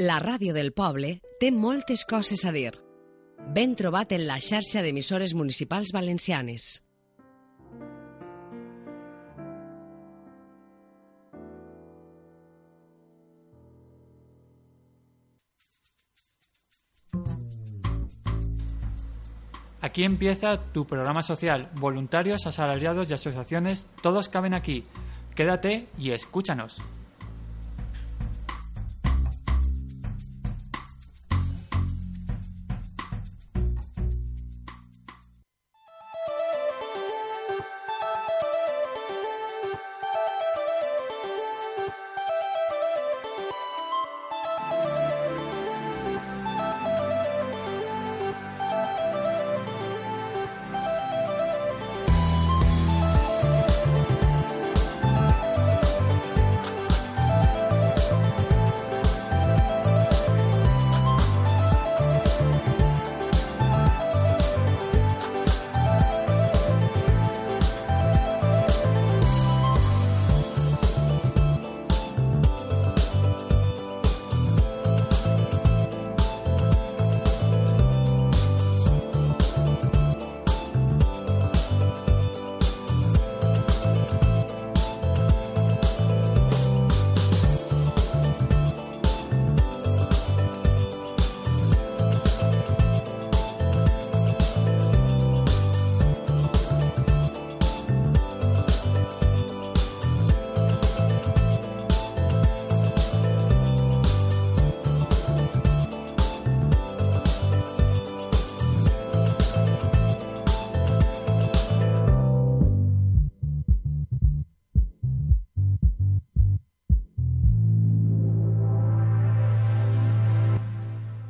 La ràdio del poble té moltes coses a dir. Ben trobat en la xarxa d'emissores municipals valencianes. Aquí empieza tu programa social. Voluntarios, asalariados y asociaciones, todos caben aquí. Quédate y escúchanos.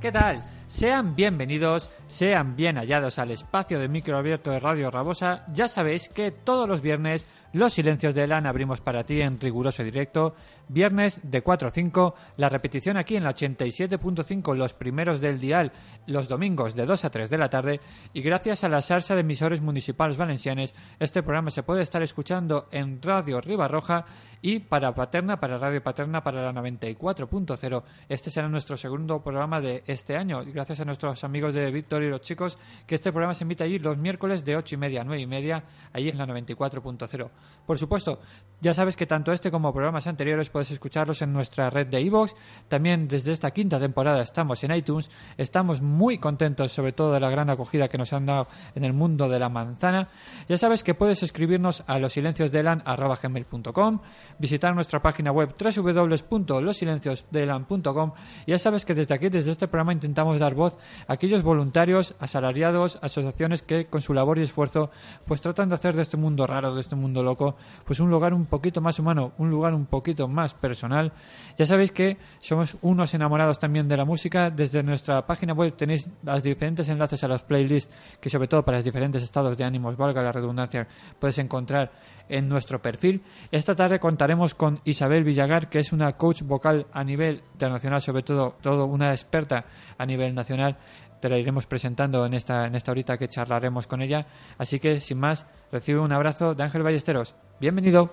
¿Qué tal? Sean bienvenidos, sean bien hallados al espacio de micro abierto de Radio Rabosa. Ya sabéis que todos los viernes los silencios de Elan abrimos para ti en riguroso directo. Viernes de 4 a 5, la repetición aquí en la 87.5, los primeros del dial, los domingos de 2 a 3 de la tarde. Y gracias a la salsa de emisores municipales valencianes, este programa se puede estar escuchando en Radio Ribarroja y para Paterna, para Radio Paterna, para la 94.0. Este será nuestro segundo programa de este año. Gracias a nuestros amigos de Víctor y los chicos, que este programa se emite allí los miércoles de 8 y media a 9 y media, allí en la 94.0. Por supuesto, ya sabes que tanto este como programas anteriores puedes escucharlos en nuestra red de iVoox. También desde esta quinta temporada estamos en iTunes. Estamos muy contentos, sobre todo de la gran acogida que nos han dado en el mundo de la manzana. Ya sabes que puedes escribirnos a losilenciosdelan.com, visitar nuestra página web www.losilenciosdelan.com. Ya sabes que desde aquí, desde este programa, intentamos dar voz a aquellos voluntarios, asalariados, asociaciones que con su labor y esfuerzo pues tratan de hacer de este mundo raro, de este mundo loco, pues un lugar un poquito más humano, un lugar un poquito más personal. Ya sabéis que somos unos enamorados también de la música. Desde nuestra página web tenéis los diferentes enlaces a las playlists que sobre todo para los diferentes estados de ánimos, valga la redundancia, puedes encontrar en nuestro perfil. Esta tarde contaremos con Isabel Villagar, que es una coach vocal a nivel internacional, sobre todo, todo una experta a nivel nacional te la iremos presentando en esta, en esta horita que charlaremos con ella. Así que, sin más, recibe un abrazo de Ángel Ballesteros. Bienvenido.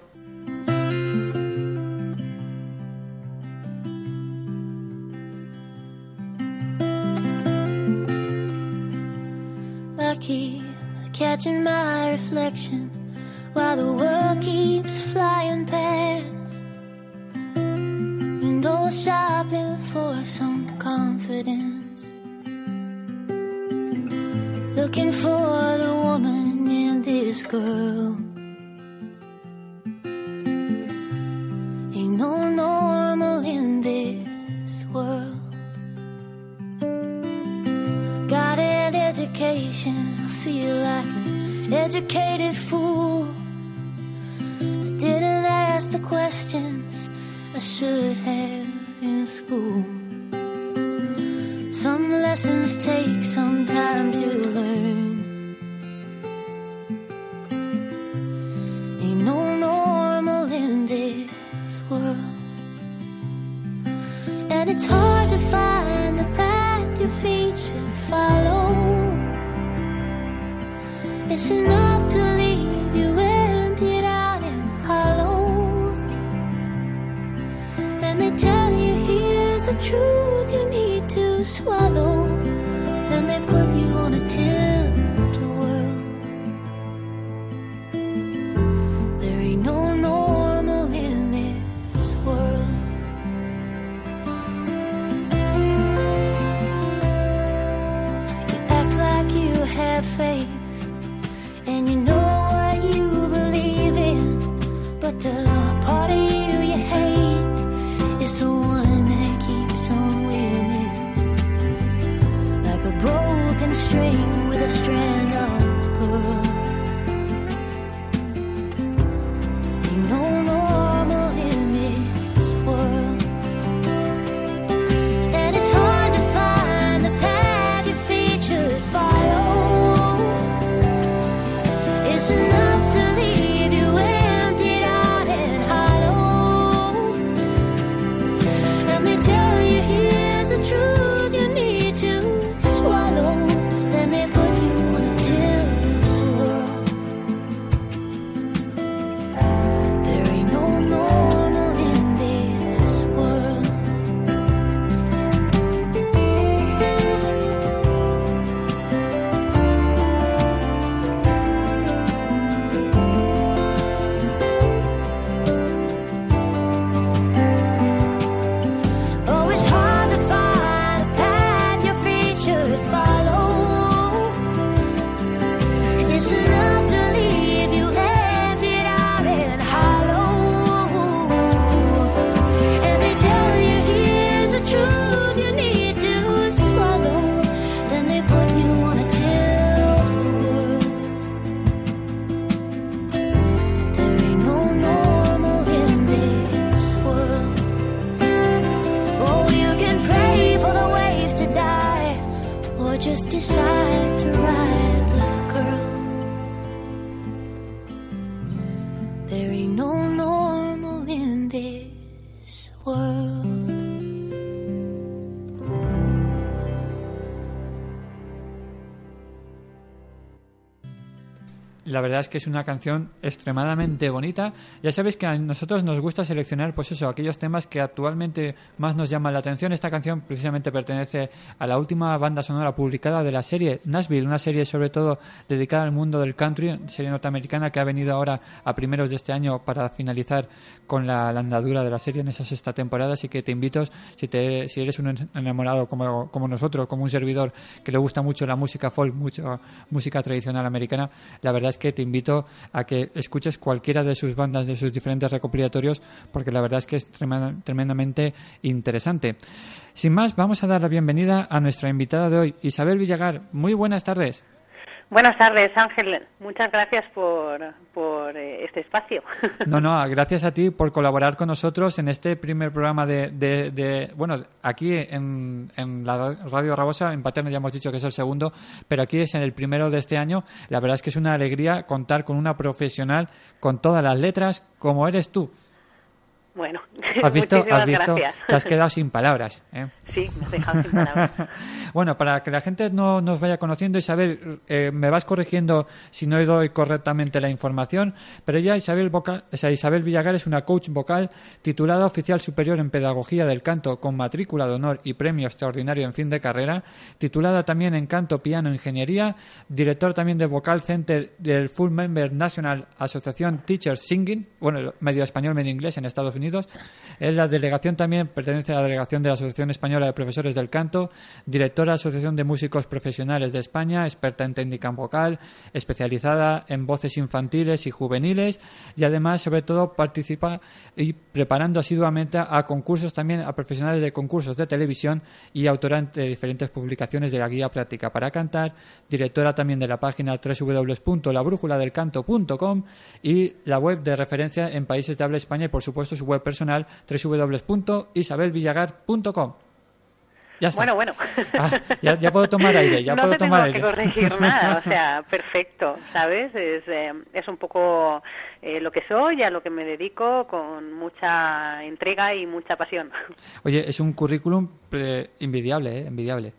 While the world keeps flying past. Window shopping for some confidence. Looking for the woman in this girl. String with a strand of just decide to ride the curl. La verdad es que es una canción extremadamente bonita. Ya sabéis que a nosotros nos gusta seleccionar, pues eso, aquellos temas que actualmente más nos llaman la atención. Esta canción precisamente pertenece a la última banda sonora publicada de la serie Nashville, una serie sobre todo dedicada al mundo del country, serie norteamericana que ha venido ahora a primeros de este año para finalizar con la, la andadura de la serie en esa sexta temporada. Así que te invito, si, te, si eres un enamorado como, como nosotros, como un servidor que le gusta mucho la música folk, mucho música tradicional americana, la verdad es que te invito a que escuches cualquiera de sus bandas, de sus diferentes recopilatorios, porque la verdad es que es tremenda- tremendamente interesante. Sin más, vamos a dar la bienvenida a nuestra invitada de hoy, Isabel Villagar. Muy buenas tardes. Buenas tardes, Ángel. Muchas gracias por, por eh, este espacio. No, no, gracias a ti por colaborar con nosotros en este primer programa de, de- de- bueno, aquí en, en la Radio Rabosa, en Paterna ya hemos dicho que es el segundo, pero aquí es en el primero de este año. La verdad es que es una alegría contar con una profesional con todas las letras como eres tú. Bueno, ¿Has visto? muchísimas ¿Has visto? gracias. Te has quedado sin palabras. ¿eh? Sí, me has dejado sin palabras. bueno, para que la gente no nos vaya conociendo, Isabel, eh, me vas corrigiendo si no doy correctamente la información, pero ella, Isabel, Vocal, o sea, Isabel Villagar, es una coach vocal titulada oficial superior en Pedagogía del Canto con matrícula de honor y premio extraordinario en fin de carrera, titulada también en Canto, Piano, Ingeniería, director también de Vocal Center del Full Member National Association Teachers Singing, bueno, medio español, medio inglés en Estados Unidos. Es la delegación también, pertenece a la delegación de la Asociación Española de Profesores del Canto, directora de la Asociación de Músicos Profesionales de España, experta en técnica vocal, especializada en voces infantiles y juveniles y además, sobre todo, participa y preparando asiduamente a concursos también a profesionales de concursos de televisión y autora de diferentes publicaciones de la guía práctica para cantar, directora también de la página www.labrújuladelcanto.com y la web de referencia en países de habla España y, por supuesto, su web personal www.isabelvillagar.com. Ya está. Bueno, bueno. Ah, ya, ya puedo tomar aire, ya no puedo te tomar tengo aire. que corregir nada, o sea, perfecto, ¿sabes? Es, eh, es un poco eh, lo que soy, a lo que me dedico con mucha entrega y mucha pasión. Oye, es un currículum eh, envidiable, ¿eh? Envidiable.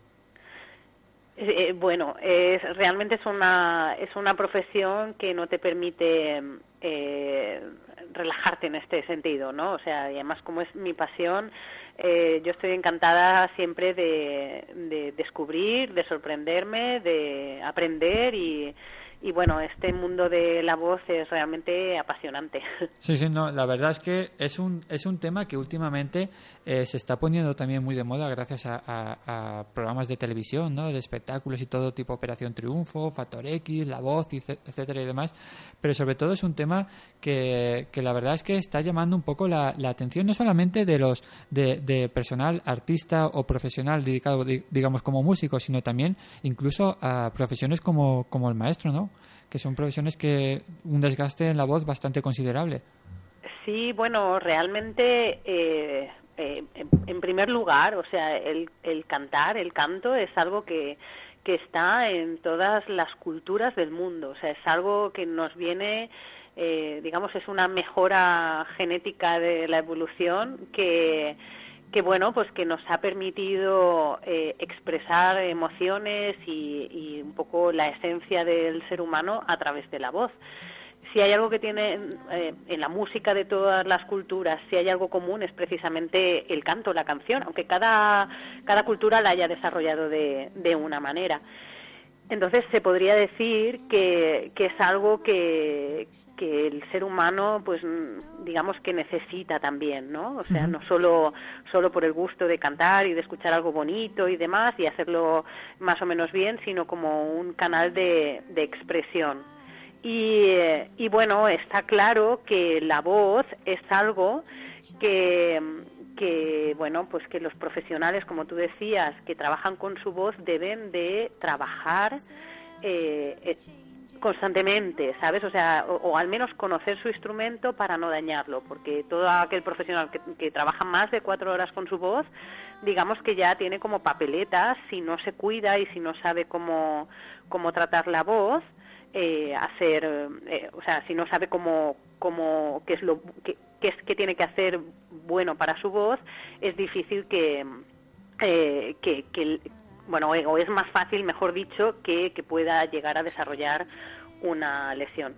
Eh, bueno, es, realmente es una, es una profesión que no te permite eh, relajarte en este sentido, ¿no? O sea, y además como es mi pasión, eh, yo estoy encantada siempre de, de descubrir, de sorprenderme, de aprender y, y bueno, este mundo de la voz es realmente apasionante. Sí, sí, no, la verdad es que es un, es un tema que últimamente eh, se está poniendo también muy de moda gracias a, programas de televisión, ¿no? De espectáculos y todo tipo, Operación Triunfo, Factor X, La Voz, etcétera y demás. Pero sobre todo es un tema que, que la verdad es que está llamando un poco la, la atención no solamente de los de, de personal artista o profesional dedicado, di- digamos, como músico, sino también incluso a profesiones como, como el maestro, ¿no? Que son profesiones que un desgaste en la voz bastante considerable. Sí, bueno, realmente, eh, eh, en, primer lugar, o sea, el, el cantar, el canto es algo que, que está en todas las culturas del mundo, o sea, es algo que nos viene, eh, digamos, es una mejora genética de la evolución que que bueno pues que nos ha permitido eh, expresar emociones y, y un poco la esencia del ser humano a través de la voz si hay algo que tiene eh, en la música de todas las culturas, si hay algo común es precisamente el canto, la canción, aunque cada, cada cultura la haya desarrollado de, de una manera. Entonces se podría decir que, que es algo que, que el ser humano, pues mm, digamos que necesita también, ¿no? O sea, no solo, solo por el gusto de cantar y de escuchar algo bonito y demás y hacerlo más o menos bien, sino como un canal de, de expresión. Y, eh, y bueno, está claro que la voz es algo que, que, bueno, pues que los profesionales, como tú decías, que trabajan con su voz deben de trabajar eh, eh, constantemente, ¿sabes? O sea, o, al menos conocer su instrumento para no dañarlo, porque todo aquel profesional que, que trabaja más de cuatro horas con su voz, digamos que ya tiene como papeletas si no se cuida y si no sabe cómo, cómo tratar la voz, eh, hacer, eh, o sea, si no sabe cómo, cómo qué es lo qué, qué que tiene que hacer bueno para su voz, es difícil que eh, que, que bueno, o es más fácil, mejor dicho, que, que pueda llegar a desarrollar una lesión.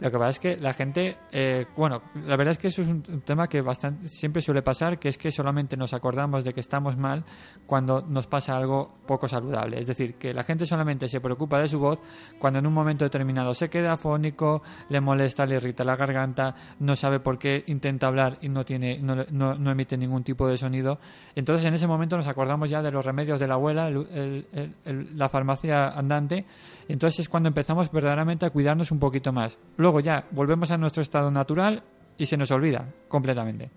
Lo que pasa es que la gente, eh, bueno, la verdad es que eso es un tema que bastante, siempre suele pasar, que es que solamente nos acordamos de que estamos mal cuando nos pasa algo poco saludable. Es decir, que la gente solamente se preocupa de su voz cuando en un momento determinado se queda afónico, le molesta, le irrita la garganta, no sabe por qué intenta hablar y no tiene, no, no- no emite ningún tipo de sonido. Entonces en ese momento nos acordamos ya de los remedios de la abuela, el- el- el- el- la farmacia andante. Entonces es cuando empezamos verdaderamente a cuidarnos un poquito más. Luego ya volvemos a nuestro estado natural y se nos olvida completamente.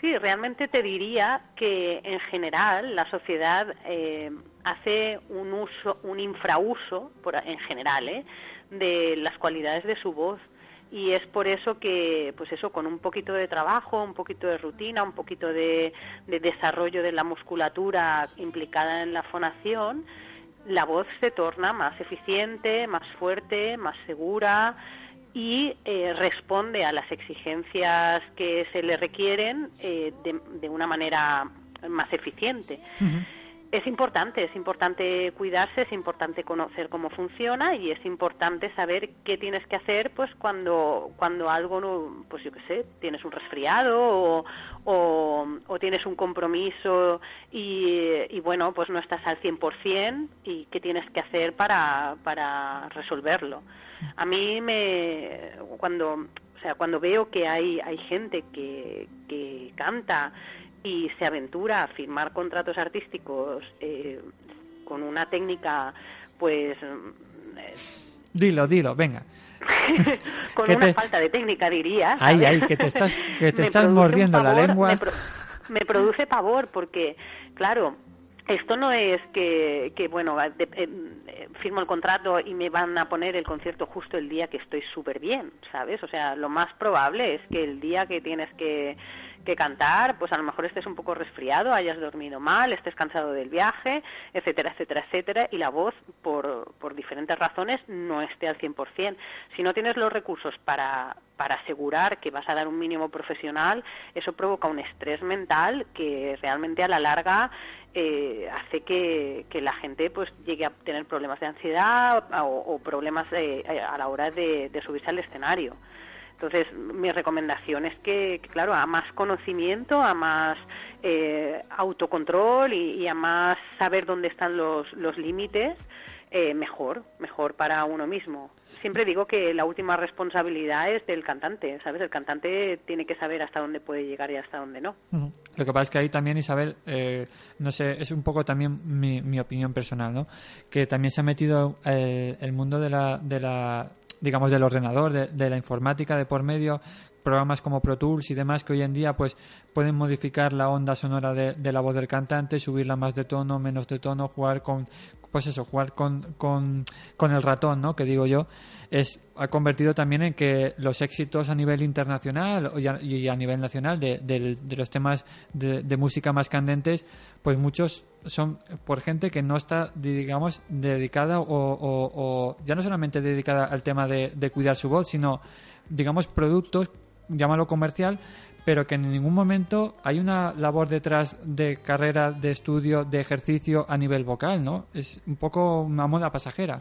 Sí, realmente te diría que en general la sociedad eh, hace un uso, un infrauso, por, en general, ¿eh? de las cualidades de su voz. Y es por eso que, pues eso, con un poquito de trabajo, un poquito de rutina, un poquito de, de desarrollo de la musculatura implicada en la fonación, la voz se torna más eficiente, más fuerte, más segura y eh, responde a las exigencias que se le requieren eh, de, de una manera más eficiente. Es importante, es importante cuidarse, es importante conocer cómo funciona y es importante saber qué tienes que hacer pues cuando cuando algo no, pues yo qué sé, tienes un resfriado o, o, tienes un compromiso y, y bueno, pues no estás al 100% y qué tienes que hacer para, para resolverlo. A mí me cuando o sea, cuando veo que hay hay gente que, que canta y se aventura a firmar contratos artísticos eh, con una técnica pues mm, eh, Dilo, dilo, venga. con una te- falta de técnica diría Ay, ¿sabes? ay, que te estás- que te estás mordiendo la lengua. me, pro- me produce pavor porque claro Esto no es que, que bueno, de- eh, firmo el contrato y me van a poner el concierto justo el día que estoy súper bien, ¿sabes? O sea, lo más probable es que el día que tienes que, que cantar, pues a lo mejor estés un poco resfriado, hayas dormido mal, estés cansado del viaje, etcétera, etcétera, etcétera, y la voz, por, por diferentes razones, no esté al 100%. Si no tienes los recursos para, para asegurar que vas a dar un mínimo profesional, eso provoca un estrés mental que realmente a la larga eh, hace que, que la gente pues llegue a tener problemas de ansiedad o, o problemas eh, a la hora de, de subirse al escenario. Entonces, mi recomendación es que, claro, a más conocimiento, a más eh, autocontrol y, y a más saber dónde están los, los límites, eh, mejor, mejor para uno mismo. Siempre digo que la última responsabilidad es del cantante, ¿sabes? El cantante tiene que saber hasta dónde puede llegar y hasta dónde no. Lo que pasa es que ahí también, Isabel, eh, no sé, es un poco también mi, mi opinión personal, ¿no? Que también se ha metido eh, el mundo de la, de la, digamos, del ordenador, de, de la informática de por medio, programas como Pro Tools y demás que hoy en día pues pueden modificar la onda sonora de, de la voz del cantante, subirla más de tono, menos de tono, jugar con pues eso, jugar con, con, con el ratón, ¿no? Que digo yo, es ha convertido también en que los éxitos a nivel internacional y a, a nivel nacional de, del- de los temas de, de música más candentes, pues muchos son por gente que no está, digamos, dedicada o, o- ya no solamente dedicada al tema de, de cuidar su voz, sino, digamos, productos, llámalo comercial, pero que en ningún momento hay una labor detrás de carrera, de estudio, de ejercicio a nivel vocal, ¿no? Es un poco una moda pasajera.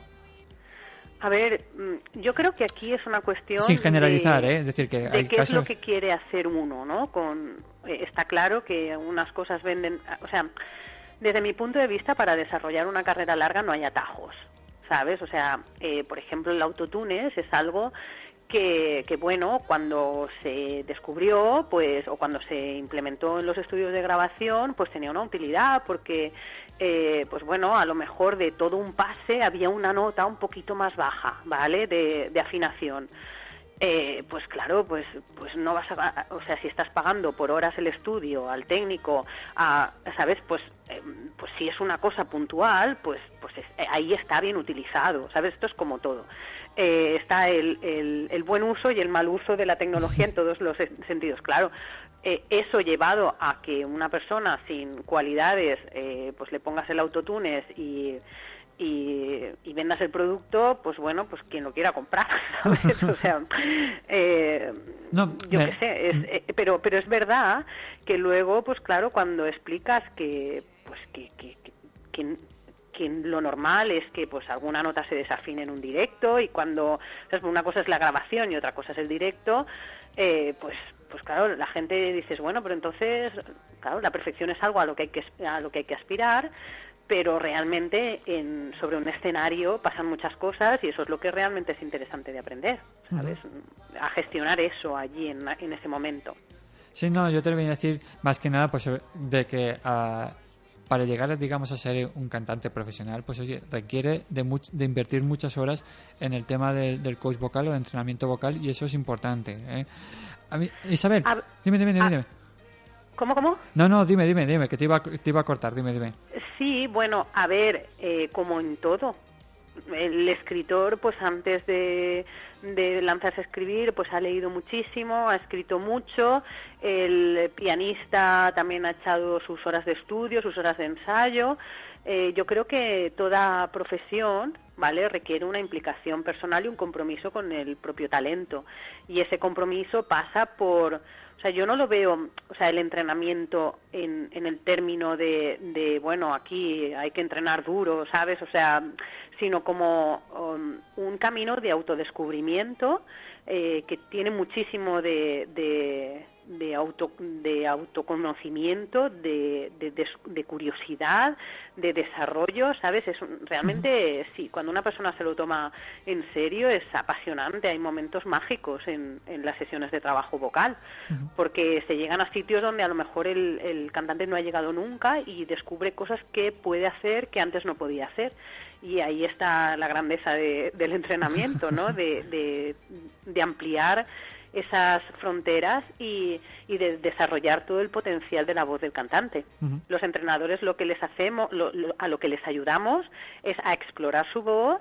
A ver, mm, yo creo que aquí es una cuestión Sin generalizar, de, ¿eh? Es decir, que de hay qué es lo que quiere hacer uno, ¿no? Con eh, está claro que unas cosas venden, o sea, desde mi punto de vista para desarrollar una carrera larga no hay atajos, ¿sabes? O sea, eh, por ejemplo, el autotunes es algo que, bueno, cuando se descubrió, pues, o cuando se implementó en los estudios de grabación, pues tenía una utilidad, porque, eh, pues bueno, a lo mejor de todo un pase había una nota un poquito más baja, ¿vale? De, afinación. Eh, pues claro, pues, pues no vas a, o sea, si estás pagando por horas el estudio al técnico, a, sabes, pues, eh, pues si es una cosa puntual, pues, pues es- ahí está bien utilizado, sabes, esto es como todo. Eh, está el, el, el buen uso y el mal uso de la tecnología en todos los sen- sentidos, claro. Eh, eso llevado a que una persona sin cualidades, eh, pues le pongas el autotunes y y, y vendas el producto, pues bueno, pues quien lo quiera comprar, ¿sabes? O sea, eh, No, yo qué sé, es, eh, pero, pero es verdad que luego, pues claro, cuando explicas que, pues que, que, que, que- que lo normal es que pues alguna nota se desafine en un directo y cuando ¿sabes? una cosa es la grabación y otra cosa es el directo eh, pues pues claro la gente dices bueno pero entonces claro la perfección es algo a lo que hay que a lo que hay que aspirar pero realmente en, sobre un escenario pasan muchas cosas y eso es lo que realmente es interesante de aprender, ¿sabes? A gestionar eso allí en, en ese momento. Sí, no, yo te lo voy a decir más que nada pues de que ah, para llegar, digamos, a ser un cantante profesional, pues oye, requiere de, much- de invertir muchas horas en el tema de- del coach vocal o de entrenamiento vocal y eso es importante. ¿eh? A mí, Isabel, A- dime, dime, dime, a- dime. ¿Cómo, cómo? No, no, dime, dime, dime, que te iba, a- te iba a cortar, dime, dime. Sí, bueno, a ver, eh, como en todo, el escritor, pues antes de, de lanzarse a escribir, pues ha leído muchísimo, ha escrito mucho, el pianista también ha echado sus horas de estudio, sus horas de ensayo. Eh, yo creo que toda profesión, ¿vale? Requiere una implicación personal y un compromiso con el propio talento. Y ese compromiso pasa por, o sea, yo no lo veo, o sea, el entrenamiento en, en el término de, de, bueno, aquí hay que entrenar duro, ¿sabes? O sea, sino como um, un camino de autodescubrimiento eh, que tiene muchísimo de, de, de, auto, de autoconocimiento, de, de, de, curiosidad, de desarrollo, ¿sabes? Es realmente, sí, cuando una persona se lo toma en serio es apasionante, hay momentos mágicos en, en las sesiones de trabajo vocal, porque se llegan a sitios donde a lo mejor el, el cantante no ha llegado nunca y descubre cosas que puede hacer que antes no podía hacer. Y ahí está la grandeza de- del entrenamiento, ¿no? De, de, de ampliar esas fronteras y, y de desarrollar todo el potencial de la voz del cantante. Los entrenadores lo que les hacemos, lo- lo- a lo que les ayudamos es a explorar su voz,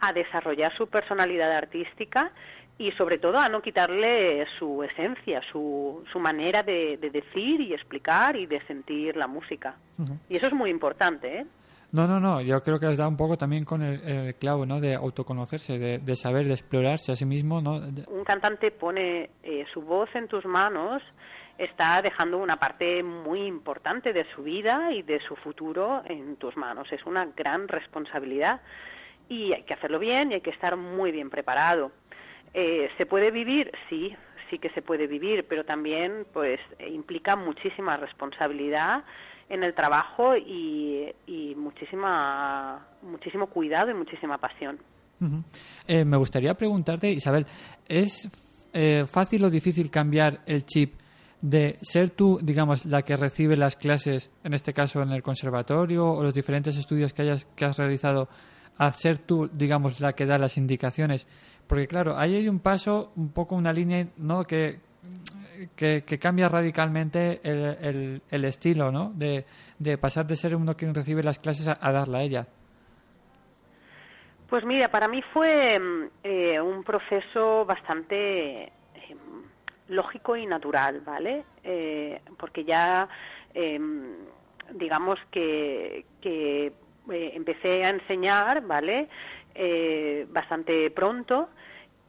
a desarrollar su personalidad artística y sobre todo a no quitarle su esencia, su, su manera de, de decir y explicar y de sentir la música. Y eso es muy importante, ¿eh? No, no, no, yo creo que os da un poco también con el, clavo, ¿no? De autoconocerse, de, de saber, de explorarse a sí mismo, ¿no? Un cantante pone eh, su voz en tus manos, está dejando una parte muy importante de su vida y de su futuro en tus manos. Es una gran responsabilidad y hay que hacerlo bien y hay que estar muy bien preparado. Eh, ¿Se puede vivir? Sí, sí que se puede vivir, pero también pues implica muchísima responsabilidad en el trabajo y, y muchísima, muchísimo cuidado y muchísima pasión. Eh, me gustaría preguntarte, Isabel, ¿es eh, fácil o difícil cambiar el chip de ser tú, digamos, la que recibe las clases, en este caso en el conservatorio o los diferentes estudios que hayas que has realizado, a ser tú, digamos, la que da las indicaciones? Porque claro, ahí hay un paso, un poco una línea, ¿no? Que que, que cambia radicalmente el, el- el estilo, ¿no? De, de pasar de ser uno quien recibe las clases a, a darla a ella. Pues mira, para mí fue mm, eh, un proceso bastante eh, lógico y natural, ¿vale? Eh, porque ya, eh, digamos que, que eh, empecé a enseñar, ¿vale? Bastante pronto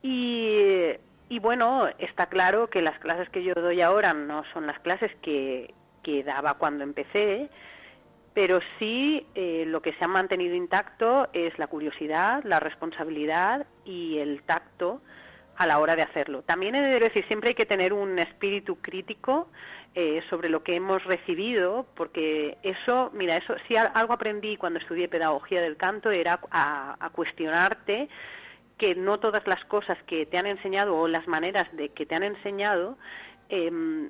y, y bueno, está claro que las clases que yo doy ahora no son las clases que, que daba cuando empecé, pero sí eh, lo que se ha mantenido intacto es la curiosidad, la responsabilidad y el tacto a la hora de hacerlo. También he de decir, siempre hay que tener un espíritu crítico eh, sobre lo que hemos recibido, porque eso, mira, eso si al- algo aprendí cuando estudié pedagogía del canto era a cuestionarte que no todas las cosas que te han enseñado o las maneras de que te han enseñado em,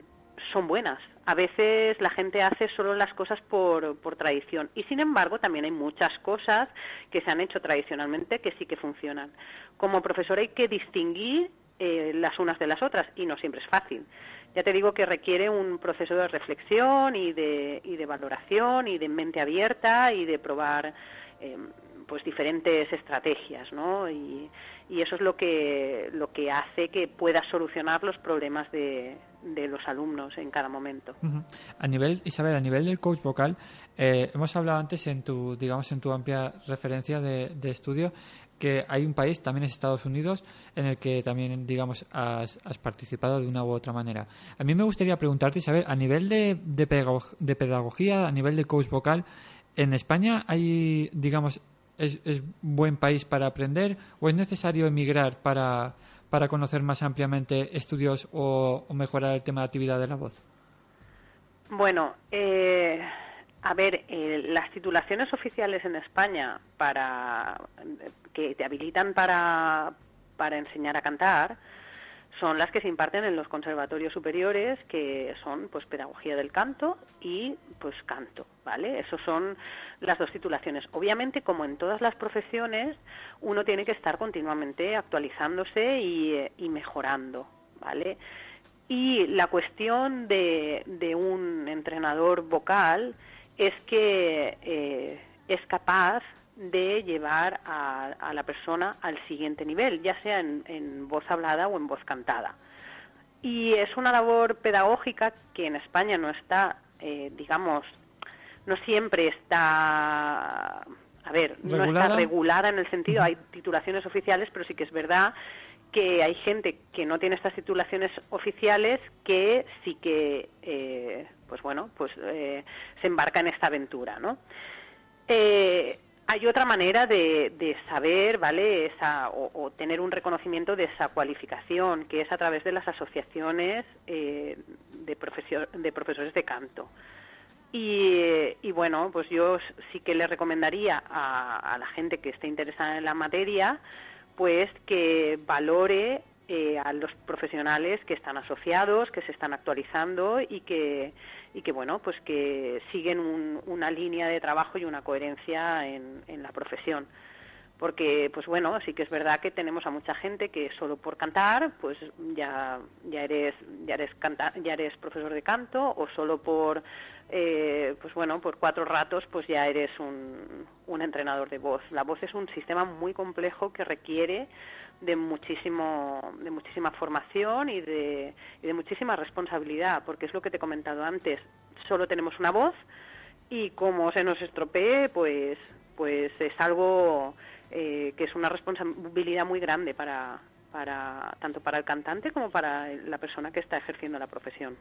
son buenas. A veces la gente hace solo las cosas por, por tradición y sin embargo también hay muchas cosas que se han hecho tradicionalmente que sí que funcionan. Como profesor hay que distinguir eh, las unas de las otras y no siempre es fácil. Ya te digo que requiere un proceso de reflexión y de, y de valoración y de mente abierta y de probar eh, pues diferentes estrategias, ¿no? Y, y eso es lo que lo que hace que puedas solucionar los problemas de, de los alumnos en cada momento. A nivel, Isabel, a nivel del coach vocal, eh, hemos hablado antes en tu, digamos, en tu amplia referencia de, de estudio que hay un país, también es Estados Unidos, en el que también, digamos, has, has participado de una u otra manera. A mí me gustaría preguntarte, Isabel, a nivel de, de pedagogía, a nivel de coach vocal, ¿en España hay, digamos, es, buen país para aprender o es necesario emigrar para, para conocer más ampliamente estudios o, o mejorar el tema de actividad de la voz? Bueno, eh, a ver, eh, las titulaciones oficiales en España para que te habilitan para, para enseñar a cantar son las que se imparten en los conservatorios superiores, que son pues pedagogía del canto y pues canto, ¿vale? Esas son las dos titulaciones. Obviamente, como en todas las profesiones, uno tiene que estar continuamente actualizándose y, eh, y mejorando, ¿vale? Y la cuestión de, de un entrenador vocal es que eh, es capaz de llevar a, a la persona al siguiente nivel, ya sea en, en voz hablada o en voz cantada. Y es una labor pedagógica que en España no está, eh, digamos, no siempre está, a ver, no está regulada en el sentido, hay titulaciones oficiales, pero sí que es verdad que hay gente que no tiene estas titulaciones oficiales que sí que, eh, pues bueno, pues eh, se embarca en esta aventura, ¿no? Eh, hay otra manera de, de saber, ¿vale? Esa, o, tener un reconocimiento de esa cualificación, que es a través de las asociaciones eh, de, de profesores de canto. Y, y bueno, pues yo sí que le recomendaría a, a la gente que esté interesada en la materia, pues que valore eh, a los profesionales que están asociados, que se están actualizando y que, y que bueno, pues que siguen un- una línea de trabajo y una coherencia en, en la profesión. porque pues bueno sí que es verdad que tenemos a mucha gente que solo por cantar pues ya ya eres ya eres canta, ya eres profesor de canto o solo por eh, pues bueno por cuatro ratos pues ya eres un, un entrenador de voz la voz es un sistema muy complejo que requiere de muchísimo de muchísima formación y de, y de muchísima responsabilidad porque es lo que te he comentado antes solo tenemos una voz y como se nos estropee pues pues es algo eh, que es una responsabilidad muy grande para, para tanto para el cantante como para la persona que está ejerciendo la profesión.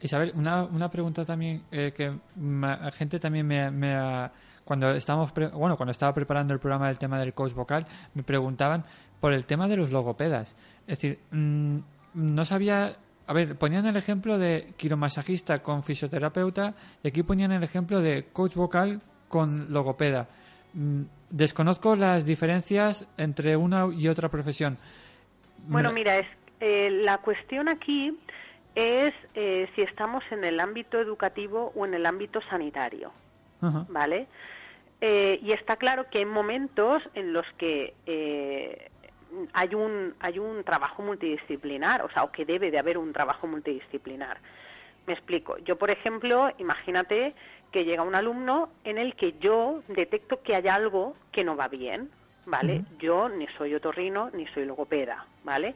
Isabel, una, una pregunta también eh, que la gente también me, me ha, cuando estamos bueno cuando estaba preparando el programa del tema del coach vocal me preguntaban por el tema de los logopedas. Es decir, mmm, no sabía a ver, ponían el ejemplo de quiromasajista con fisioterapeuta y aquí ponían el ejemplo de coach vocal con logopeda. Mm, desconozco las diferencias entre una y otra profesión. Bueno, mira, es, eh, la cuestión aquí es eh, si estamos en el ámbito educativo o en el ámbito sanitario, Ajá. ¿vale? Eh, y está claro que hay momentos en los que eh, hay un hay un trabajo multidisciplinar, o sea, o que debe de haber un trabajo multidisciplinar. Me explico. Yo, por ejemplo, imagínate que llega un alumno en el que yo detecto que hay algo que no va bien, ¿vale? Yo ni soy otorrino ni soy logopeda, ¿vale?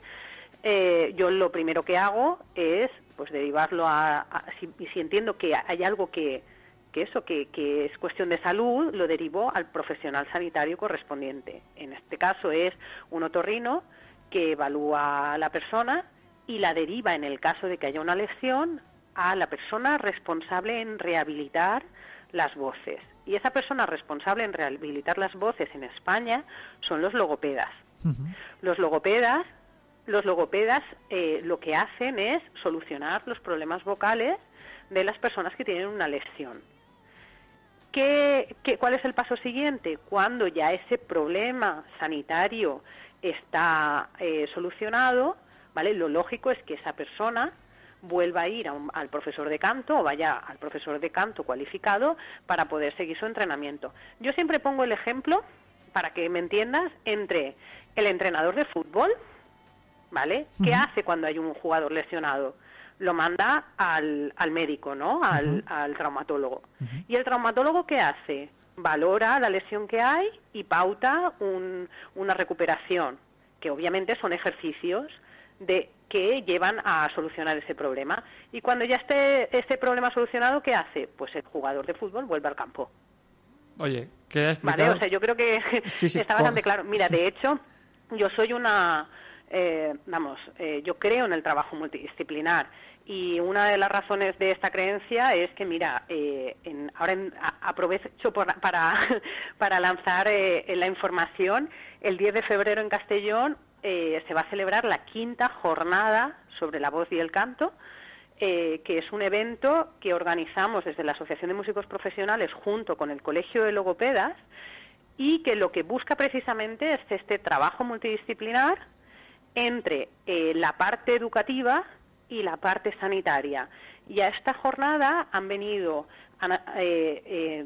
Eh, yo lo primero que hago es pues derivarlo a, a- si, y si entiendo que hay algo que, que eso que, que es cuestión de salud lo derivo al profesional sanitario correspondiente. En este caso es un otorrino que evalúa a la persona y la deriva en el caso de que haya una lesión a la persona responsable en rehabilitar las voces. Y esa persona responsable en rehabilitar las voces en España son los logopedas. Los logopedas, los logopedas eh, lo que hacen es solucionar los problemas vocales de las personas que tienen una lesión. ¿Qué, qué, cuál es el paso siguiente? Cuando ya ese problema sanitario está eh, solucionado, ¿vale? Lo lógico es que esa persona vuelva a ir a un- al profesor de canto o vaya al profesor de canto cualificado para poder seguir su entrenamiento. Yo siempre pongo el ejemplo, para que me entiendas, entre el entrenador de fútbol, ¿vale? ¿Qué hace cuando hay un jugador lesionado? Lo manda al, al médico, ¿no? Al, al traumatólogo. ¿Y el traumatólogo qué hace? Valora la lesión que hay y pauta un- una recuperación, que obviamente son ejercicios de que llevan a solucionar ese problema. Y cuando ya esté este problema solucionado, ¿qué hace? Pues el jugador de fútbol vuelve al campo. Oye, ha explicado... Vale, o sea, yo creo que Sí, sí, está bastante claro. Mira, sí. de hecho, yo soy una, eh, vamos, eh, yo creo en el trabajo multidisciplinar y una de las razones de esta creencia es que, mira, eh, en- ahora en- aprovecho por- para, para lanzar eh, la información. El 10 de febrero en Castellón eh, se va a celebrar la quinta jornada sobre la voz y el canto eh, que es un evento que organizamos desde la Asociación de Músicos Profesionales junto con el Colegio de Logopedas y que lo que busca precisamente es este trabajo multidisciplinar entre eh, la parte educativa y la parte sanitaria. Y a esta jornada han venido eh, eh,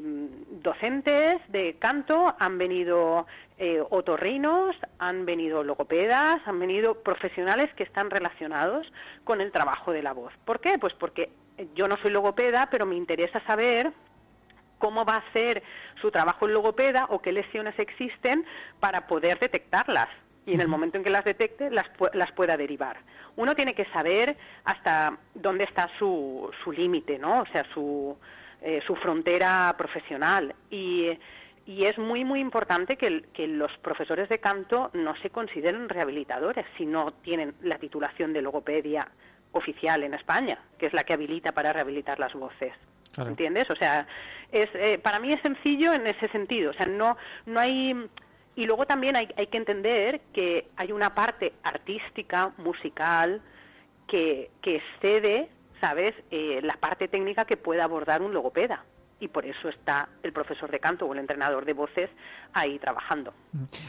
docentes de canto, han venido eh, otorrinos, han venido logopedas, han venido profesionales que están relacionados con el trabajo de la voz. ¿Por qué? Pues porque yo no soy logopeda, pero me interesa saber cómo va a ser su trabajo en logopeda o qué lesiones existen para poder detectarlas y en el momento en que las detecte las, las pueda derivar. Uno tiene que saber hasta dónde está su, su límite, ¿no? O sea, su, eh, su frontera profesional. Y, y es muy, muy importante que, el- que los profesores de canto no se consideren rehabilitadores si no tienen la titulación de logopedia oficial en España, que es la que habilita para rehabilitar las voces. Claro. ¿Entiendes? O sea, es, eh, para mí es sencillo en ese sentido. O sea, no, no hay. Y luego también hay, que entender que hay una parte artística, musical, que, que excede, ¿sabes?, eh, la parte técnica que puede abordar un logopeda. Y por eso está el profesor de canto o el entrenador de voces ahí trabajando.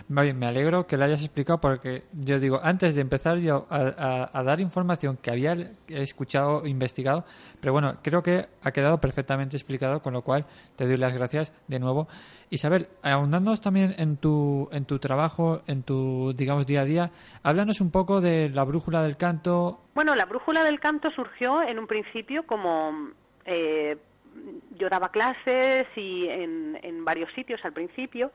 Muy bien, me alegro que lo hayas explicado porque yo digo, antes de empezar yo a, a- a dar información que había escuchado, investigado, pero bueno, creo que ha quedado perfectamente explicado, con lo cual te doy las gracias de nuevo. Isabel, ahondándonos también en tu, en tu trabajo, en tu, digamos, día a día, háblanos un poco de la brújula del canto. Bueno, la brújula del canto surgió en un principio como eh, yo daba clases y en, en varios sitios al principio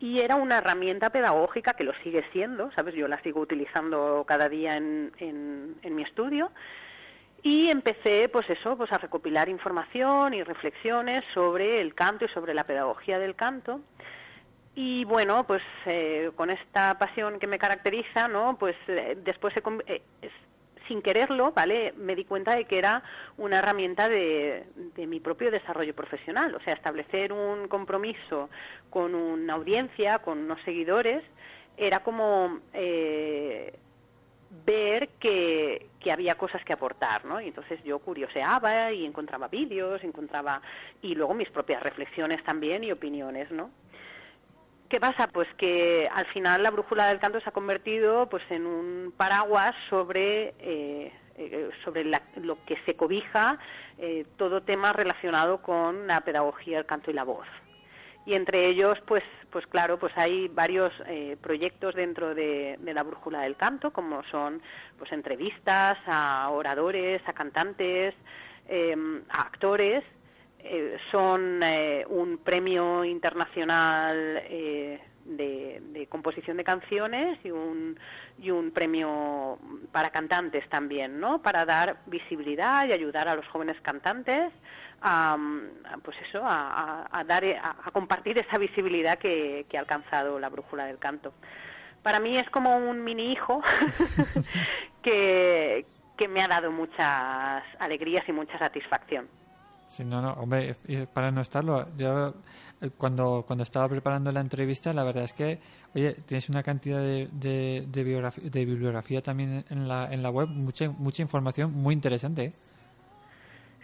y era una herramienta pedagógica que lo sigue siendo, ¿sabes? Yo la sigo utilizando cada día en, en, mi estudio y empecé, pues eso, pues a recopilar información y reflexiones sobre el canto y sobre la pedagogía del canto. Y bueno, pues eh, con esta pasión que me caracteriza, ¿no? Pues eh, después con- eh, sin quererlo, ¿vale? Me di cuenta de que era una herramienta de, de mi propio desarrollo profesional, o sea, establecer un compromiso con una audiencia, con unos seguidores, era como eh, ver que, que había cosas que aportar, ¿no? Y entonces yo curioseaba y encontraba vídeos, encontraba y luego mis propias reflexiones también y opiniones, ¿no? ¿Qué pasa? Pues que al final la brújula del canto se ha convertido pues en un paraguas sobre eh, eh, sobre la- lo que se cobija eh, todo tema relacionado con la pedagogía del canto y la voz y entre ellos pues pues claro pues hay varios eh, proyectos dentro de, de la brújula del canto como son pues entrevistas a oradores a cantantes eh, a actores eh, son eh, un premio internacional eh, de, de composición de canciones y un y un premio para cantantes también, ¿no? Para dar visibilidad y ayudar a los jóvenes cantantes a, pues eso, a, a- a dar a, a compartir esa visibilidad que, que ha alcanzado la brújula del canto. Para mí es como un mini hijo que, que me ha dado muchas alegrías y mucha satisfacción. Sí, no, no, hombre, para no estarlo, yo eh, cuando, cuando estaba preparando la entrevista, la verdad es que, oye, tienes una cantidad de, de, bibliografía también en la, en la web, mucha, mucha información muy interesante. ¿eh?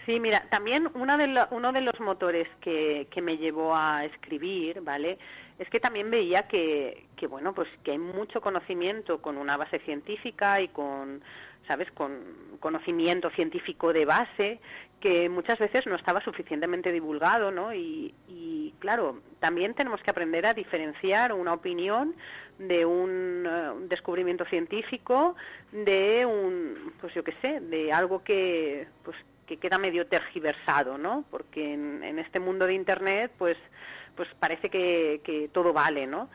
Sí, mira, también una de lo- uno de los motores que, que me llevó a escribir, ¿vale? Es que también veía que, que, bueno, pues que hay mucho conocimiento con una base científica y con, ¿sabes?, con conocimiento científico de base que muchas veces no estaba suficientemente divulgado, ¿no? Y, claro, también tenemos que aprender a diferenciar una opinión de un, eh, un descubrimiento científico de un, pues yo qué sé, de algo que, pues que queda medio tergiversado, ¿no? Porque en, en este mundo de Internet, pues, pues parece que, que todo vale, ¿no?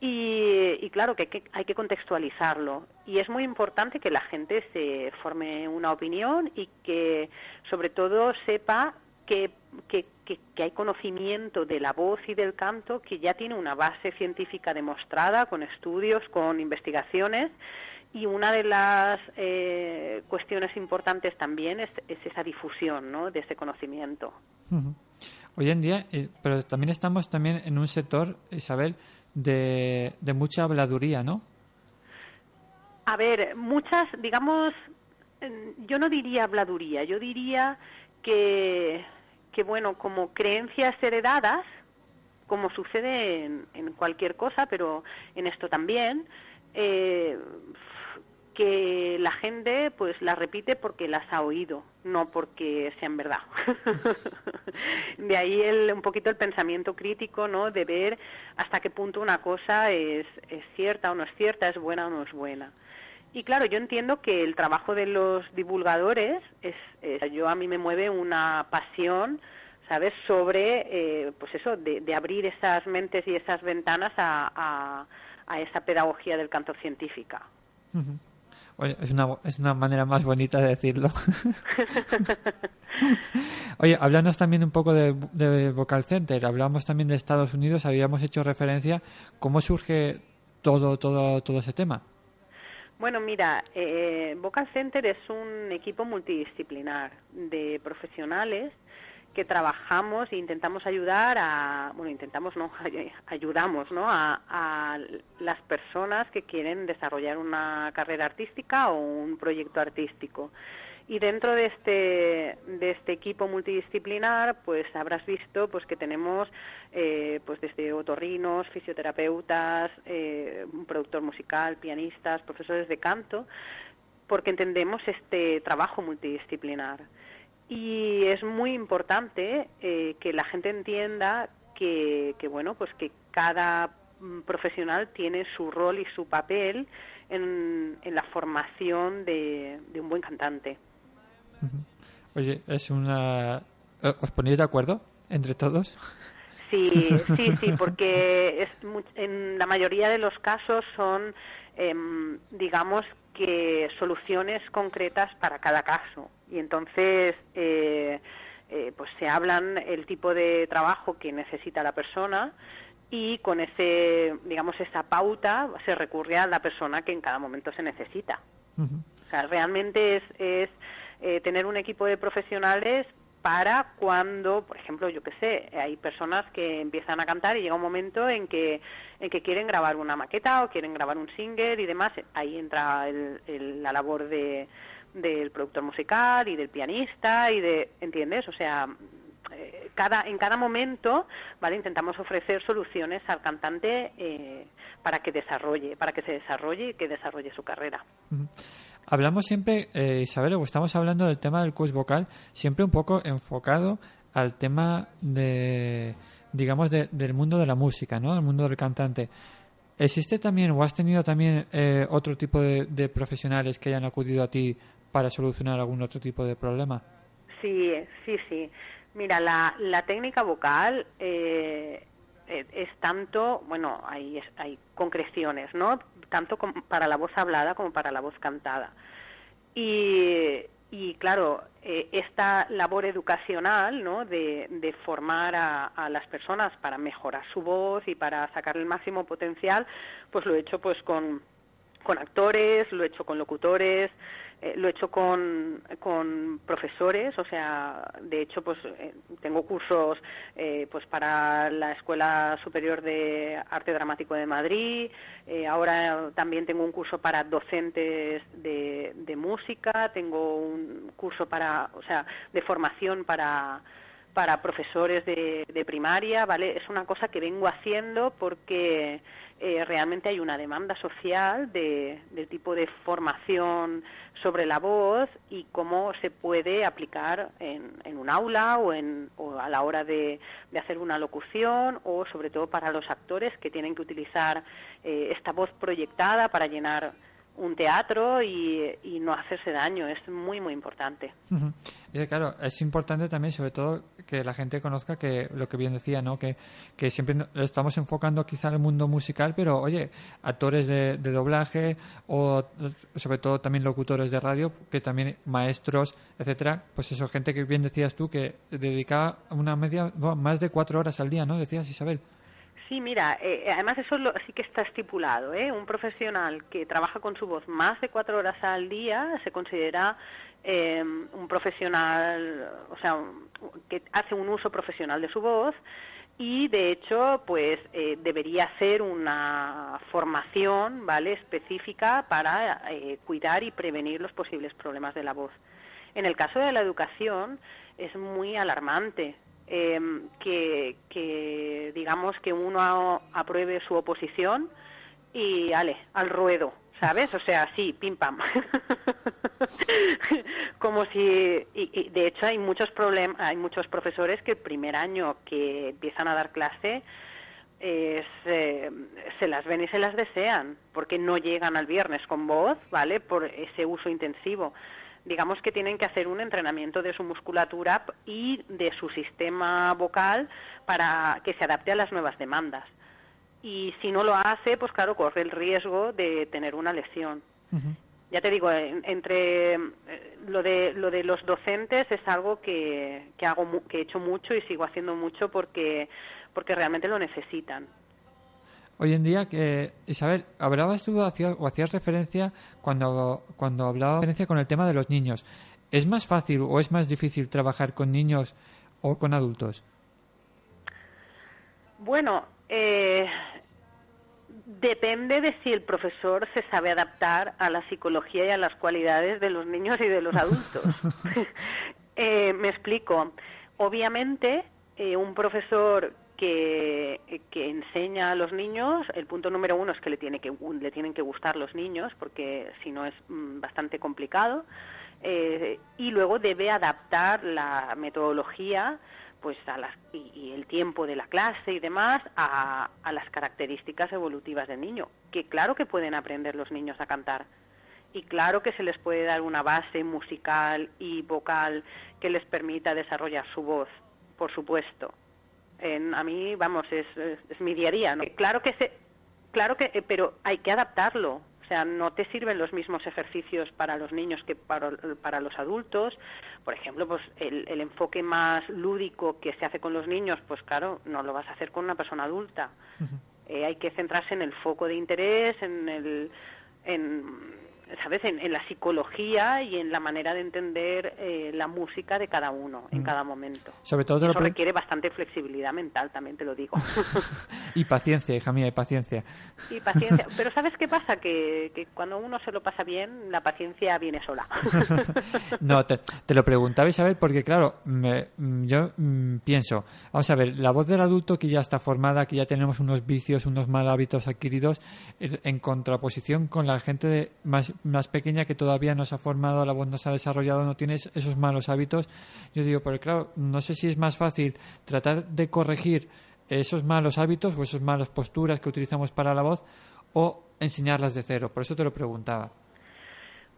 Y, y claro que hay, que hay que contextualizarlo. Y es muy importante que la gente se forme una opinión y que, sobre todo, sepa que, que, hay conocimiento de la voz y del canto que ya tiene una base científica demostrada, con estudios, con investigaciones, y una de las eh, cuestiones importantes también es, es esa difusión ¿no? de ese conocimiento. Hoy en día, eh, pero también estamos también en un sector, Isabel, de, de mucha habladuría, ¿no? A ver, muchas, digamos, yo no diría habladuría, yo diría que, que bueno, como creencias heredadas, como sucede en, en cualquier cosa, pero en esto también, eh, que la gente pues las repite porque las ha oído, no porque sean verdad. de ahí el, un poquito el pensamiento crítico, ¿no? De ver hasta qué punto una cosa es, es cierta o no es cierta, es buena o no es buena. Y claro, yo entiendo que el trabajo de los divulgadores es, yo a mí me mueve una pasión, ¿sabes? Sobre, eh, pues eso, de, de abrir esas mentes y esas ventanas a, a, esa pedagogía del canto científica. Oye, es una, es una manera más bonita de decirlo. Oye, háblanos también un poco de, de Vocal Center. Hablamos también de Estados Unidos. Habíamos hecho referencia. ¿Cómo surge todo, todo, todo ese tema? Bueno, mira, eh, Vocal Center es un equipo multidisciplinar de profesionales que trabajamos e intentamos ayudar a, bueno, intentamos, no, ay- ayudamos, ¿no? A, a las personas que quieren desarrollar una carrera artística o un proyecto artístico. Y dentro de este, de este equipo multidisciplinar, pues habrás visto pues que tenemos eh, pues desde otorrinos, fisioterapeutas, eh, un productor musical, pianistas, profesores de canto, porque entendemos este trabajo multidisciplinar. Y es muy importante eh, que la gente entienda que, que, bueno, pues que cada mm, profesional tiene su rol y su papel en, en la formación de, de un buen cantante. Oye, es una... eh, ¿Os ponéis de acuerdo entre todos? Sí, sí, sí, porque es en la mayoría de los casos son, em, digamos que soluciones concretas para cada caso. Y entonces, eh, eh, pues se hablan el tipo de trabajo que necesita la persona y con ese, digamos, esa pauta se recurre a la persona que en cada momento se necesita. O sea, realmente es, es eh, tener un equipo de profesionales para cuando, por ejemplo, yo qué sé, hay personas que empiezan a cantar y llega un momento en que, en que quieren grabar una maqueta o quieren grabar un single y demás. Ahí entra el- el- la labor de, del productor musical y del pianista y de, ¿entiendes? O sea, eh, cada, en cada momento, ¿vale? Intentamos ofrecer soluciones al cantante eh, para que desarrolle, para que se desarrolle y que desarrolle su carrera. Hablamos siempre, eh, Isabel, o estamos hablando del tema del coach vocal, siempre un poco enfocado al tema de, digamos, de- del mundo de la música, ¿no? El mundo del cantante. ¿Existe también o has tenido también eh, otro tipo de, de profesionales que hayan acudido a ti para solucionar algún otro tipo de problema? Sí, sí, sí. Mira, la, la técnica vocal eh, eh, es tanto, bueno, hay, hay concreciones, ¿no? Tanto para la voz hablada como para la voz cantada. Y, y claro, eh, esta labor educacional, ¿no? De, de formar a, a las personas para mejorar su voz y para sacar el máximo potencial, pues lo he hecho pues con, con actores, lo he hecho con locutores, eh, lo he hecho con, con profesores, o sea, de hecho, pues eh, tengo cursos eh, pues para la Escuela Superior de Arte Dramático de Madrid, eh, ahora también tengo un curso para docentes de, de música, tengo un curso para, o sea, de formación para para profesores de, de primaria, ¿vale? Es una cosa que vengo haciendo porque eh, realmente hay una demanda social de, del tipo de formación sobre la voz y cómo se puede aplicar en, en un aula o, en, o a la hora de, de hacer una locución o sobre todo para los actores que tienen que utilizar eh, esta voz proyectada para llenar un teatro y, y no hacerse daño. Es muy, muy importante. Y claro, es importante también, sobre todo, que la gente conozca que lo que bien decía, ¿no? Que, que siempre estamos enfocando quizá al mundo musical, pero oye, actores de, doblaje o eh, sobre todo también locutores de radio, que también maestros, etcétera, pues eso, gente que bien decías tú que dedicaba una media, más de cuatro horas al día, ¿no? Decías Isabel. Sí, mira, eh, además eso lo- sí que está estipulado. ¿eh? Un profesional que trabaja con su voz más de cuatro horas al día se considera eh, un profesional, o sea, que hace un uso profesional de su voz y de hecho, pues eh, debería hacer una formación, ¿vale? Específica para eh, cuidar y prevenir los posibles problemas de la voz. En el caso de la educación es muy alarmante eh, que, que, digamos que uno apruebe su oposición y ale, al ruedo, ¿sabes? O sea, sí, pim pam. Como si y, y de hecho hay muchos problemas, hay muchos profesores que el primer año que empiezan a dar clase eh, se las ven y se las desean, porque no llegan al viernes con voz, ¿vale? Por ese uso intensivo. Digamos que tienen que hacer un entrenamiento de su musculatura y de su sistema vocal para que se adapte a las nuevas demandas. Y si no lo hace, pues claro, corre el riesgo de tener una lesión. Ya te digo, en- entre eh, lo de lo de los docentes es algo que, que hago que he hecho mucho y sigo haciendo mucho porque porque realmente lo necesitan. Hoy en día, que Isabel, hablabas tú hacías- o hacías referencia cuando, cuando hablaba referencia con el tema de los niños. ¿Es más fácil o es más difícil trabajar con niños o con adultos? Bueno, eh, Depende de si el profesor se sabe adaptar a la psicología y a las cualidades de los niños y de los adultos. Eh, me explico. Obviamente, eh, un profesor que, enseña a los niños, el punto número uno es que le, tiene que le tienen que gustar los niños, porque si no es mm, bastante complicado. Eh, y luego debe adaptar la metodología pues a las, y, y el tiempo de la clase y demás a, a las características evolutivas del niño, que claro que pueden aprender los niños a cantar y claro que se les puede dar una base musical y vocal que les permita desarrollar su voz, por supuesto. En, a mí, vamos, es, es, es mi día a día, ¿no? Claro que se, claro que, eh, pero hay que adaptarlo. O sea, no te sirven los mismos ejercicios para los niños que para, para los adultos. Por ejemplo, pues el, el, enfoque más lúdico que se hace con los niños, pues claro, no lo vas a hacer con una persona adulta. Uh -huh. eh, hay que centrarse en el foco de interés, en el, en, ¿sabes? En, en, la psicología y en la manera de entender eh, la música de cada uno en mm. cada momento. Sobre todo Eso requiere bastante flexibilidad mental, también te lo digo. y paciencia, hija mía, y paciencia. Y paciencia. Pero ¿sabes qué pasa? Que, que cuando uno se lo pasa bien, la paciencia viene sola. no, te, te, lo preguntaba Isabel porque, claro, me, yo mm, pienso, vamos a ver, la voz del adulto que ya está formada, que ya tenemos unos vicios, unos mal hábitos adquiridos, en contraposición con la gente de más más pequeña que todavía no se ha formado, la voz no se ha desarrollado, no tiene esos malos hábitos. Yo digo, pero claro, no sé si es más fácil tratar de corregir esos malos hábitos o esas malas posturas que utilizamos para la voz o enseñarlas de cero. Por eso te lo preguntaba.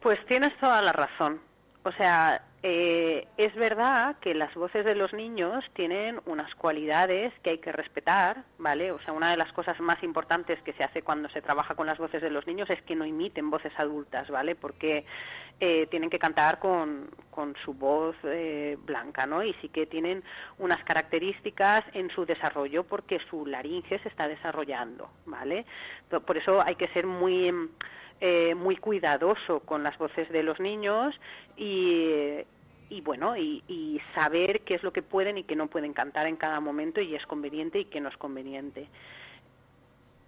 Pues tienes toda la razón. O sea, eh, es verdad que las voces de los niños tienen unas cualidades que hay que respetar, ¿vale? O sea, una de las cosas más importantes que se hace cuando se trabaja con las voces de los niños es que no imiten voces adultas, ¿vale? Porque eh, tienen que cantar con, con su voz eh, blanca, ¿no? Y sí que tienen unas características en su desarrollo porque su laringe se está desarrollando, ¿vale? Por eso hay que ser muy eh, muy cuidadoso con las voces de los niños y, y bueno, y, y, saber qué es lo que pueden y qué no pueden cantar en cada momento y es conveniente y qué no es conveniente.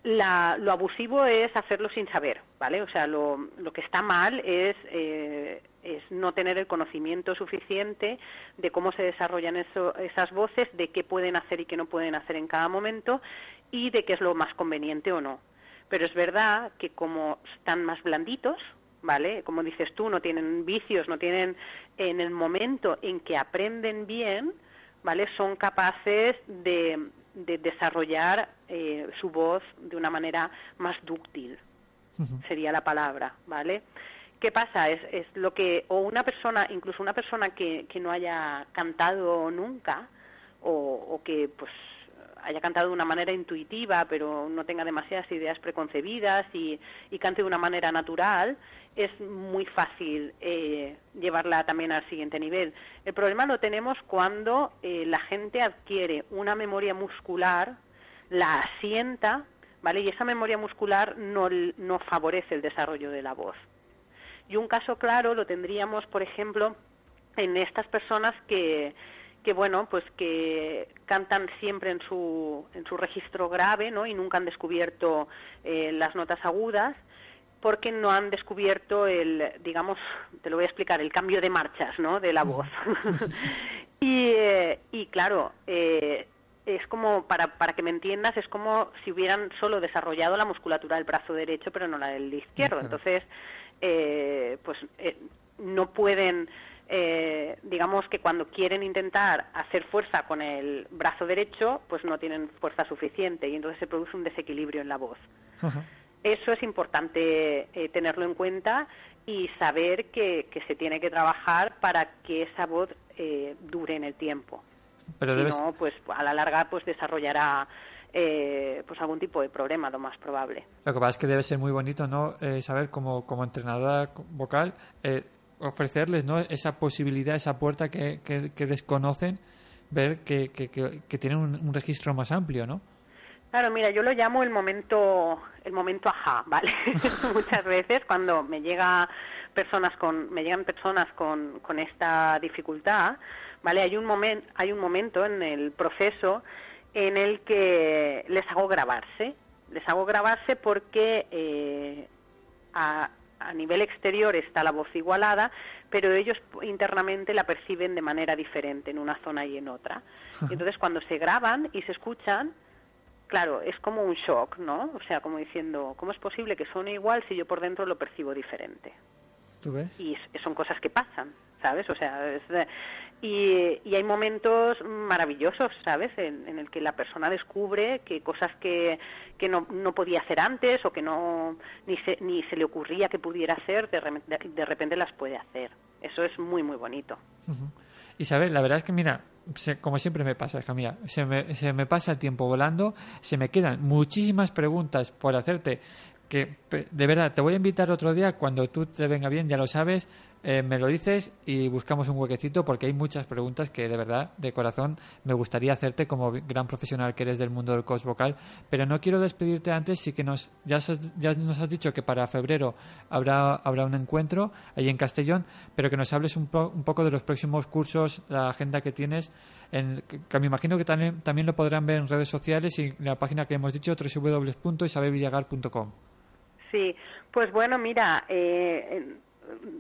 La, lo abusivo es hacerlo sin saber, ¿vale? O sea, lo, lo que está mal es, eh, es no tener el conocimiento suficiente de cómo se desarrollan eso, esas voces, de qué pueden hacer y qué no pueden hacer en cada momento y de qué es lo más conveniente o no pero es verdad que como están más blanditos, ¿vale? Como dices tú, no tienen vicios, no tienen en el momento en que aprenden bien, ¿vale? Son capaces de, de desarrollar eh, su voz de una manera más dúctil, uh -huh. sería la palabra, ¿vale? ¿Qué pasa? Es, es lo que, o una persona, incluso una persona que, que no haya cantado nunca, o, o que pues haya cantado de una manera intuitiva, pero no tenga demasiadas ideas preconcebidas y, y cante de una manera natural, es muy fácil eh, llevarla también al siguiente nivel. El problema lo tenemos cuando eh, la gente adquiere una memoria muscular, la asienta, ¿vale? Y esa memoria muscular no, no favorece el desarrollo de la voz. Y un caso claro lo tendríamos, por ejemplo, en estas personas que que bueno pues que cantan siempre en su en su registro grave no y nunca han descubierto eh, las notas agudas porque no han descubierto el digamos te lo voy a explicar el cambio de marchas no de la voz. Y, eh, y claro eh, es como para para que me entiendas es como si hubieran solo desarrollado la musculatura del brazo derecho pero no la del izquierdo. Entonces eh, pues eh, no pueden eh, digamos que cuando quieren intentar hacer fuerza con el brazo derecho, pues no tienen fuerza suficiente y entonces se produce un desequilibrio en la voz. Uh -huh. Eso es importante eh, tenerlo en cuenta y saber que, que, se tiene que trabajar para que esa voz eh, dure en el tiempo. Pero debes... Si no, pues a la larga pues desarrollará eh, pues algún tipo de problema, lo más probable. Lo que pasa es que debe ser muy bonito, ¿no? Eh, saber como, como entrenadora vocal eh, ofrecerles ¿no? esa posibilidad, esa puerta que, que, que desconocen, ver que, que, tienen un, registro más amplio, ¿no? Claro, mira, yo lo llamo el momento, el momento ajá, ¿vale? Muchas veces cuando me llega personas con, me llegan personas con, con esta dificultad, ¿vale? Hay un momento, hay un momento en el proceso en el que les hago grabarse, les hago grabarse porque eh, a nivel exterior está la voz igualada, pero ellos internamente la perciben de manera diferente en una zona y en otra. Y entonces cuando se graban y se escuchan, claro, es como un shock, ¿no? O sea, como diciendo, ¿cómo es posible que suene igual si yo por dentro lo percibo diferente? ¿Tú ves? y son cosas que pasan, ¿sabes? O sea, y, y hay momentos maravillosos, ¿sabes? En, en el que la persona descubre que cosas que, que no, no podía hacer antes o que no ni se, ni se le ocurría que pudiera hacer, de, de- repente las puede hacer. Eso es muy, muy bonito. Ujú. Isabel, la verdad es que, mira, como siempre me pasa, hija mía, se me, se me pasa el tiempo volando, se me quedan muchísimas preguntas por hacerte, que de verdad te voy a invitar otro día, cuando tú te venga bien, ya lo sabes, eh, me lo dices y buscamos un huequecito porque hay muchas preguntas que de verdad, de corazón, me gustaría hacerte como gran profesional que eres del mundo del coach vocal, pero no quiero despedirte antes, sí que nos, ya, has- ya nos has dicho que para febrero habrá, habrá un encuentro ahí en Castellón, pero que nos hables un, po- un poco de los próximos cursos, la agenda que tienes, en, que, me imagino que también, también lo podrán ver en redes sociales y en la página que hemos dicho, www.isabelvillagar.com. Sí, pues bueno, mira, eh,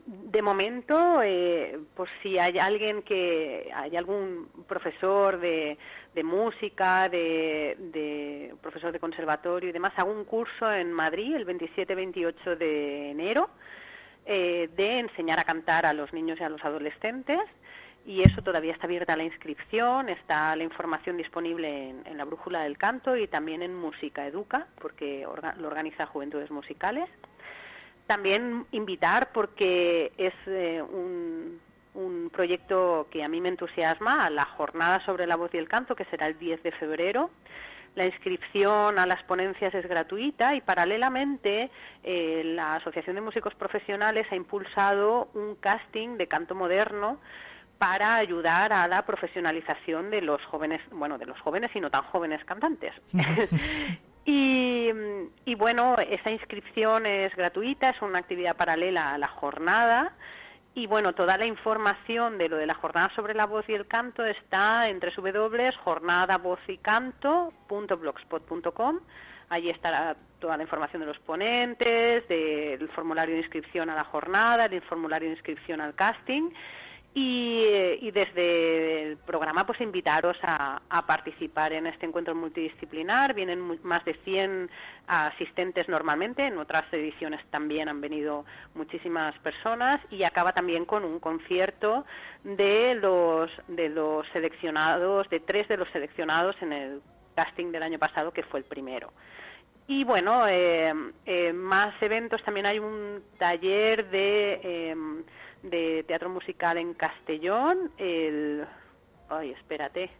de momento, eh, por si hay alguien que, hay algún profesor de, de música, de, de profesor de conservatorio y demás, hago un curso en Madrid el 27-28 de enero eh, de enseñar a cantar a los niños y a los adolescentes y eso todavía está abierta la inscripción, está la información disponible en, la Brújula del Canto y también en Música Educa, porque lo organiza Juventudes Musicales. También invitar, porque es eh, un, proyecto que a mí me entusiasma, a la jornada sobre la voz y el canto, que será el 10 de febrero. La inscripción a las ponencias es gratuita y paralelamente eh, la Asociación de Músicos Profesionales ha impulsado un casting de canto moderno para ayudar a la profesionalización de los jóvenes, bueno, de los jóvenes y no tan jóvenes cantantes. y, y bueno, esa inscripción es gratuita, es una actividad paralela a la jornada. Y bueno, toda la información de lo de la jornada sobre la voz y el canto está en www.jornadavozycanto.blogspot.com. Allí estará toda la información de los ponentes, del formulario de inscripción a la jornada, del formulario de inscripción al casting. Y, y desde el programa, pues invitaros a, a participar en este encuentro multidisciplinar. Vienen mu- más de 100 asistentes normalmente, en otras ediciones también han venido muchísimas personas y acaba también con un concierto de los, de los seleccionados, de tres de los seleccionados en el casting del año pasado, que fue el primero. Y bueno, eh, eh, más eventos. También hay un taller de, eh, de teatro musical en Castellón. El, ay, espérate,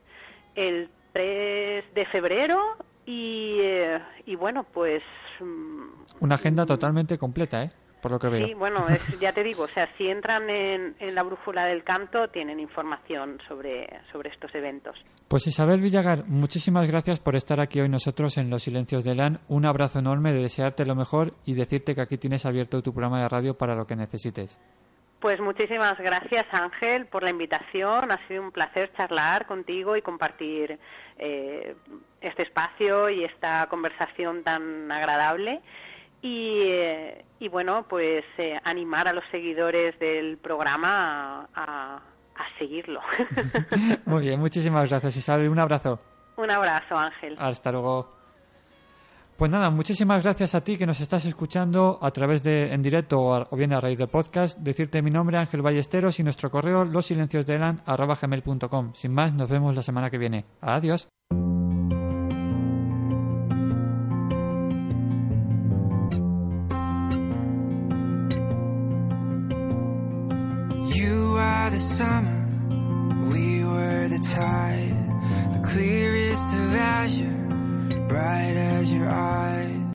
el 3 de febrero. Y, eh, y bueno, pues. mm, Una agenda totalmente completa, ¿eh? Por lo que veo. Sí, bueno, es- ya te digo, o sea, si entran en, en la brújula del canto, tienen información sobre, sobre estos eventos. Pues Isabel Villagar, muchísimas gracias por estar aquí hoy nosotros en Los Silencios de LAN. Un abrazo enorme, de desearte lo mejor y decirte que aquí tienes abierto tu programa de radio para lo que necesites. Pues muchísimas gracias Ángel por la invitación. Ha sido un placer charlar contigo y compartir eh, este espacio y esta conversación tan agradable. Y, eh, y bueno, pues eh, animar a los seguidores del programa a, a- a seguirlo. Muy bien, muchísimas gracias Isabel. Un abrazo. un abrazo Ángel. Hasta luego. Pues nada, muchísimas gracias a ti que nos estás escuchando a través de en directo o, bien a raíz de podcast. Decirte mi nombre, Ángel Ballesteros, y nuestro correo losilenciosdelan.com. Sin más, nos vemos la semana que viene. Adiós. Bright as your eyes.